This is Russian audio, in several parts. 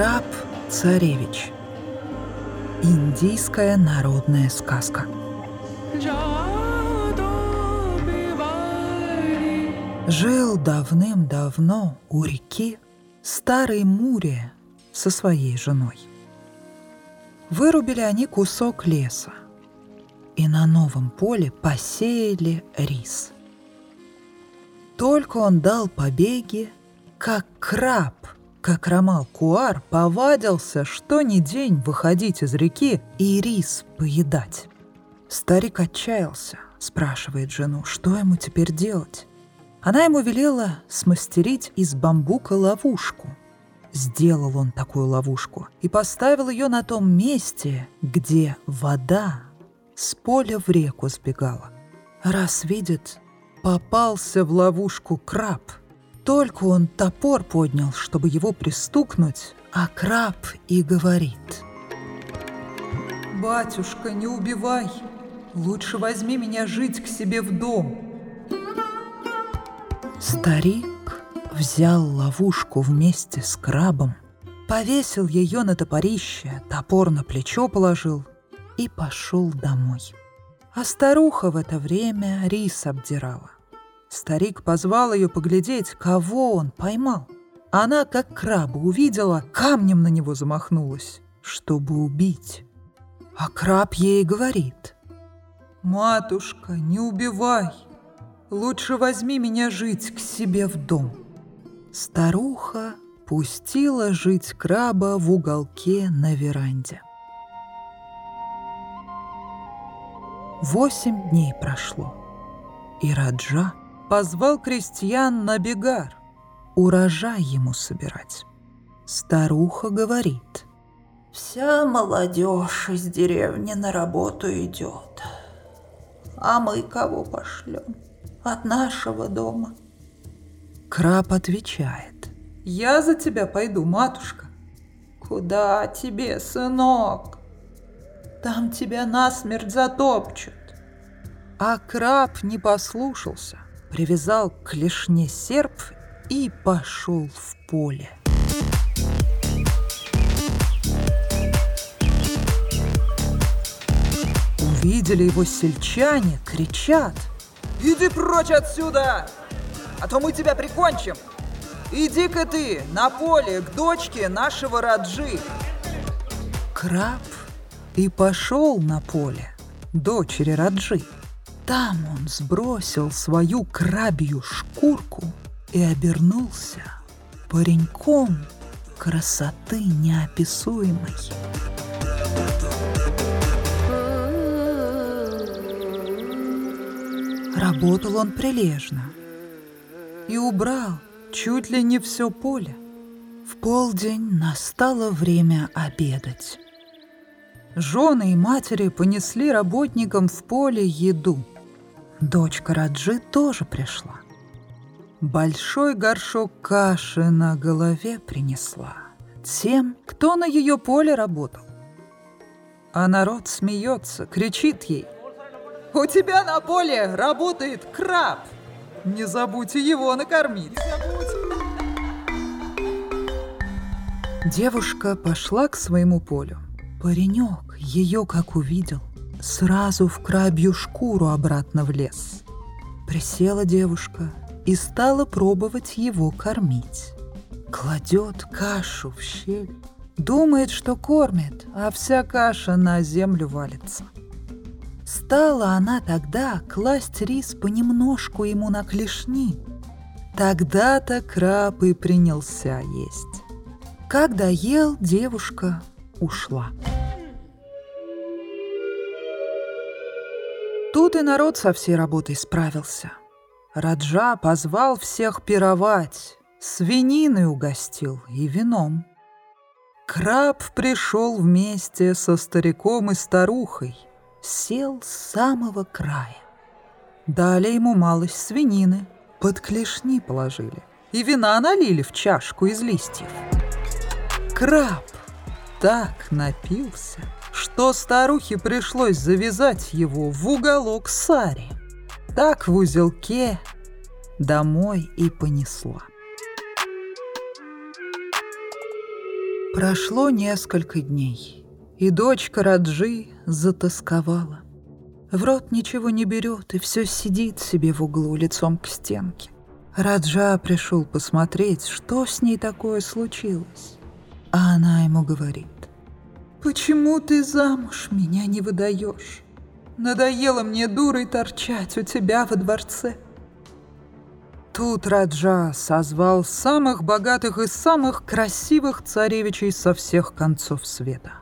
Краб-царевич. Индийская народная сказка. Жил давным-давно у реки старый Мурия со своей женой. Вырубили они кусок леса и на новом поле посеяли рис. Только он дал побеги, как краб – как Ромал Куар повадился что ни день выходить из реки и рис поедать. Старик отчаялся, спрашивает жену, что ему теперь делать. Она ему велела смастерить из бамбука ловушку. Сделал он такую ловушку и поставил ее на том месте, где вода с поля в реку сбегала. Раз видит, попался в ловушку краб — только он топор поднял, чтобы его пристукнуть, а краб и говорит. «Батюшка, не убивай! Лучше возьми меня жить к себе в дом!» Старик взял ловушку вместе с крабом, повесил ее на топорище, топор на плечо положил и пошел домой. А старуха в это время рис обдирала. Старик позвал ее поглядеть, кого он поймал. Она, как краба, увидела, камнем на него замахнулась, чтобы убить. А краб ей говорит, «Матушка, не убивай, лучше возьми меня жить к себе в дом». Старуха пустила жить краба в уголке на веранде. Восемь дней прошло, и Раджа позвал крестьян на бегар, урожай ему собирать. Старуха говорит, «Вся молодежь из деревни на работу идет, а мы кого пошлем? От нашего дома». Краб отвечает, «Я за тебя пойду, матушка». «Куда тебе, сынок? Там тебя насмерть затопчут». А краб не послушался – привязал к клешне серп и пошел в поле. Увидели его сельчане, кричат. «Иди прочь отсюда, а то мы тебя прикончим! Иди-ка ты на поле к дочке нашего Раджи!» Краб и пошел на поле дочери Раджи. Там он сбросил свою крабью шкурку и обернулся пареньком красоты неописуемой. Работал он прилежно и убрал чуть ли не все поле. В полдень настало время обедать. Жены и матери понесли работникам в поле еду. Дочка Раджи тоже пришла. Большой горшок каши на голове принесла тем, кто на ее поле работал. А народ смеется, кричит ей. «У тебя на поле работает краб! Не забудьте его накормить!» Девушка пошла к своему полю. Паренек ее как увидел, сразу в крабью шкуру обратно влез. Присела девушка и стала пробовать его кормить. Кладет кашу в щель, думает, что кормит, а вся каша на землю валится. Стала она тогда класть рис понемножку ему на клешни. Тогда-то краб и принялся есть. Когда ел, девушка ушла. Тут и народ со всей работой справился. Раджа позвал всех пировать, свининой угостил и вином. Краб пришел вместе со стариком и старухой, сел с самого края. Дали ему малость свинины, под клешни положили, и вина налили в чашку из листьев. Краб так напился — что старухе пришлось завязать его в уголок сари. Так в узелке домой и понесла. Прошло несколько дней, и дочка Раджи затасковала. В рот ничего не берет и все сидит себе в углу лицом к стенке. Раджа пришел посмотреть, что с ней такое случилось. А она ему говорит, «Почему ты замуж меня не выдаешь? Надоело мне дурой торчать у тебя во дворце». Тут Раджа созвал самых богатых и самых красивых царевичей со всех концов света.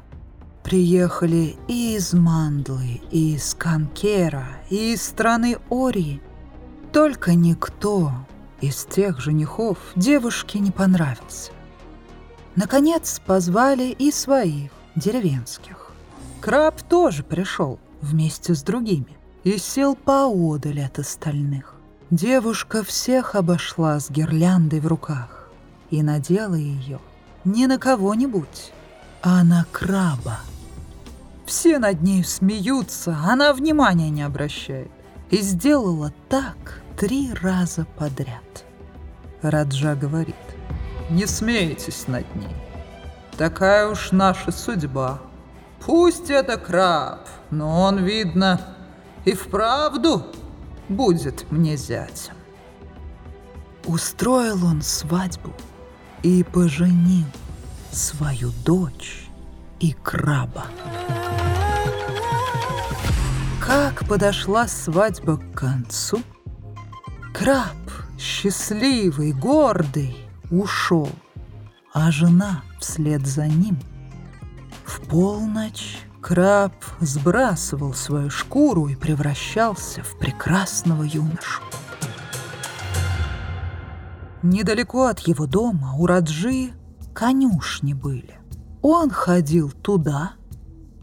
Приехали и из Мандлы, и из Канкера, и из страны Ори. Только никто из тех женихов девушке не понравился. Наконец позвали и своих, деревенских. Краб тоже пришел вместе с другими и сел поодаль от остальных. Девушка всех обошла с гирляндой в руках и надела ее не на кого-нибудь, а на краба. Все над ней смеются, она внимания не обращает. И сделала так три раза подряд. Раджа говорит, не смейтесь над ней. Такая уж наша судьба. Пусть это краб, но он, видно, и вправду будет мне зятем. Устроил он свадьбу и поженил свою дочь и краба. Как подошла свадьба к концу, краб, счастливый, гордый, ушел, а жена вслед за ним. В полночь Краб сбрасывал свою шкуру и превращался в прекрасного юношу. Недалеко от его дома у Раджи конюшни были. Он ходил туда,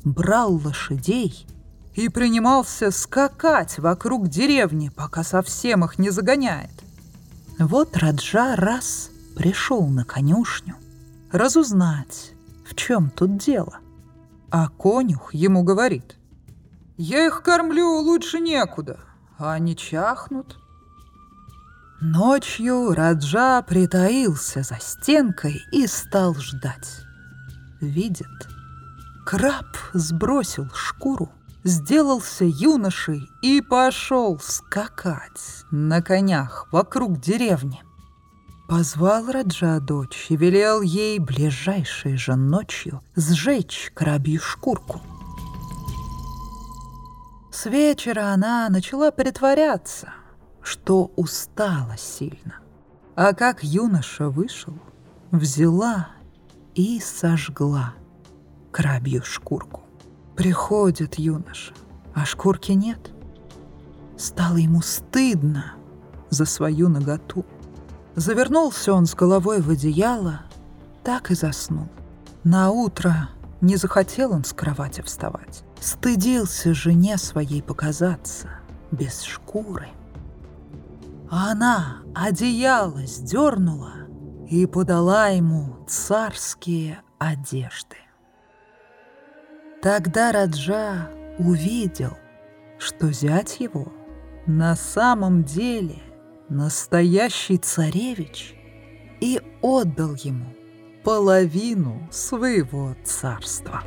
брал лошадей и принимался скакать вокруг деревни, пока совсем их не загоняет. Вот Раджа раз пришел на конюшню разузнать, в чем тут дело. А конюх ему говорит, «Я их кормлю лучше некуда, а они чахнут». Ночью Раджа притаился за стенкой и стал ждать. Видит, краб сбросил шкуру, сделался юношей и пошел скакать на конях вокруг деревни. Позвал Раджа дочь и велел ей ближайшей же ночью сжечь крабью шкурку. С вечера она начала притворяться, что устала сильно. А как юноша вышел, взяла и сожгла крабью шкурку. Приходит юноша, а шкурки нет. Стало ему стыдно за свою наготу. Завернулся он с головой в одеяло, так и заснул. На утро не захотел он с кровати вставать. Стыдился жене своей показаться без шкуры. А она одеяло сдернула и подала ему царские одежды. Тогда Раджа увидел, что зять его на самом деле настоящий царевич, и отдал ему половину своего царства.